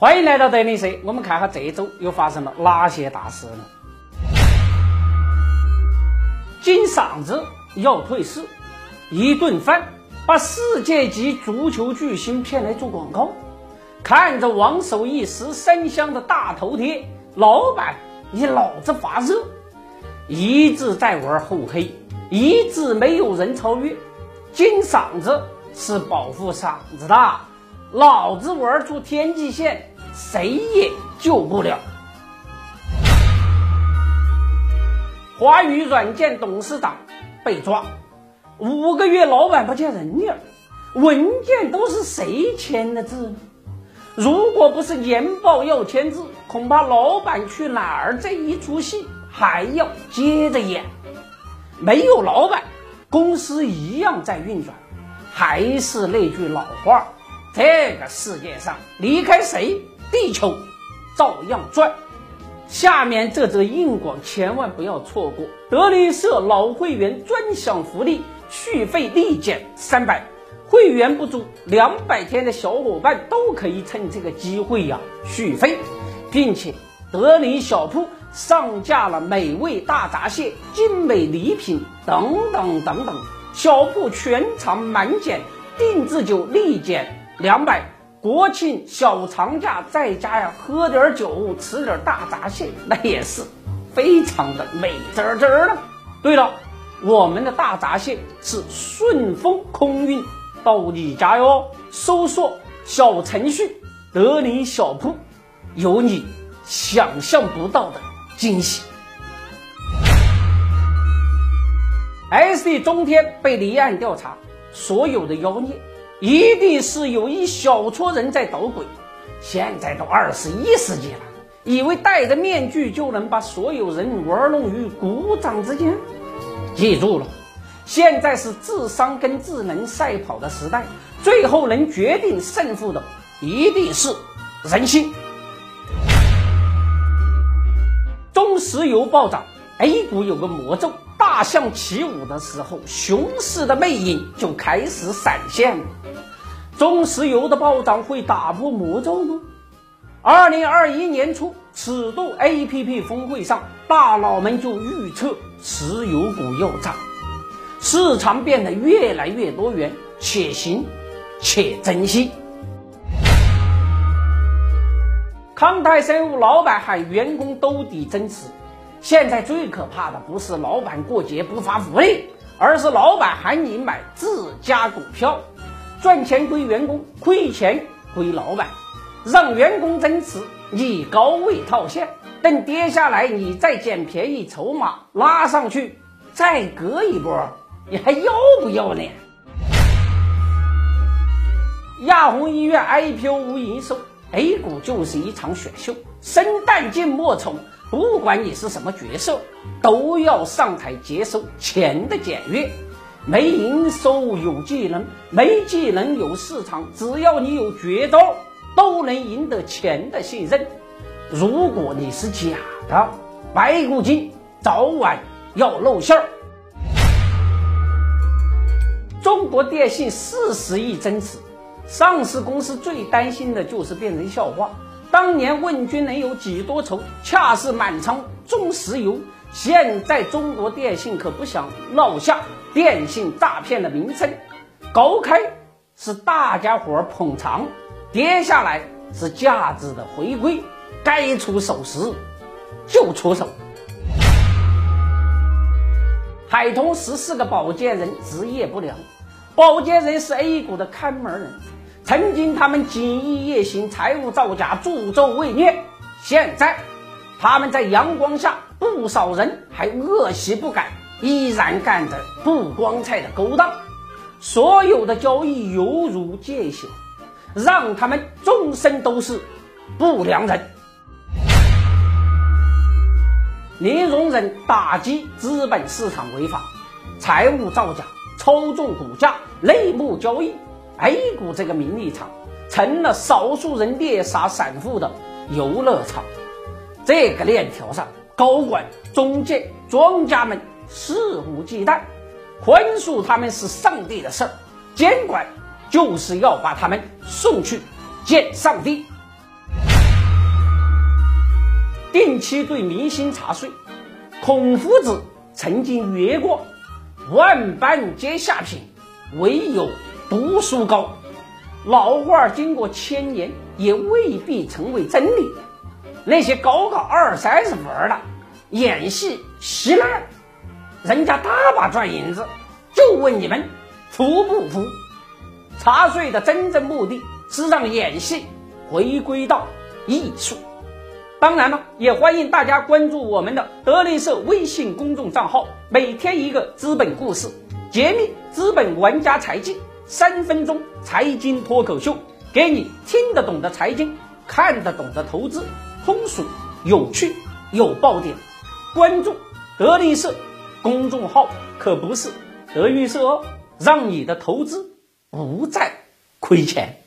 欢迎来到德林社，我们看下这一周又发生了哪些大事呢？金嗓子要退市，一顿饭把世界级足球巨星骗来做广告，看着王守义十三香的大头贴，老板你脑子发热，一直在玩厚黑，一直没有人超越，金嗓子是保护嗓子的，老子玩出天际线。谁也救不了。华语软件董事长被抓，五个月老板不见人影，文件都是谁签的字？如果不是年报要签字，恐怕老板去哪儿这一出戏还要接着演。没有老板，公司一样在运转。还是那句老话，这个世界上离开谁？地球照样转。下面这则硬广千万不要错过。德林社老会员专享福利，续费立减三百，会员不足两百天的小伙伴都可以趁这个机会呀续费，并且德林小铺上架了美味大闸蟹、精美礼品等等等等，小铺全场满减，定制酒立减两百。国庆小长假在家呀，喝点酒，吃点大闸蟹，那也是非常的美滋滋的。对了，我们的大闸蟹是顺丰空运到你家哟。搜索小程序“德林小铺”，有你想象不到的惊喜。SD 中天被立案调查，所有的妖孽。一定是有一小撮人在捣鬼。现在都二十一世纪了，以为戴着面具就能把所有人玩弄于股掌之间？记住了，现在是智商跟智能赛跑的时代，最后能决定胜负的一定是人性。中石油暴涨，A 股有个魔咒：大象起舞的时候，熊市的魅影就开始闪现了。中石油的暴涨会打破魔咒吗？二零二一年初，尺度 A P P 峰会上，大佬们就预测石油股要涨，市场变得越来越多元，且行且珍惜。康泰生物老板喊员工兜底增持，现在最可怕的不是老板过节不发福利，而是老板喊你买自家股票。赚钱归员工，亏钱归老板。让员工增持，你高位套现，等跌下来，你再捡便宜筹码拉上去，再割一波，你还要不要脸？亚虹医院 IPO 无营收，A 股就是一场选秀，生旦净末丑，不管你是什么角色，都要上台接受钱的检阅。没营收有技能，没技能有市场。只要你有绝招，都能赢得钱的信任。如果你是假的，白骨精早晚要露馅儿。中国电信四十亿增持，上市公司最担心的就是变成笑话。当年问君能有几多愁，恰是满仓中石油。现在中国电信可不想落下。电信诈骗的名称，高开是大家伙捧场，跌下来是价值的回归，该出手时就出手。海通十四个保荐人职业不良，保荐人是 A 股的看门人，曾经他们锦衣夜行、财务造假、助纣为虐，现在他们在阳光下，不少人还恶习不改。依然干着不光彩的勾当，所有的交易犹如见血，让他们终身都是不良人。零容忍打击资本市场违法、财务造假、操纵股价、内幕交易，A 股这个名利场成了少数人猎杀散户的游乐场。这个链条上，高管、中介、庄家们。肆无忌惮，宽恕他们是上帝的事儿，监管就是要把他们送去见上帝。定期对明星查税。孔夫子曾经曰过：“万般皆下品，唯有读书高。”老话经过千年，也未必成为真理。那些高个二三十分的演戏稀烂，人家大把赚银子，就问你们服不服？茶税的真正目的是让演戏回归到艺术。当然了，也欢迎大家关注我们的德力社微信公众账号，每天一个资本故事，揭秘资本玩家财技，三分钟财经脱口秀，给你听得懂的财经，看得懂的投资，通俗有趣有爆点。关注德力社公众号可不是德云社哦，让你的投资不再亏钱。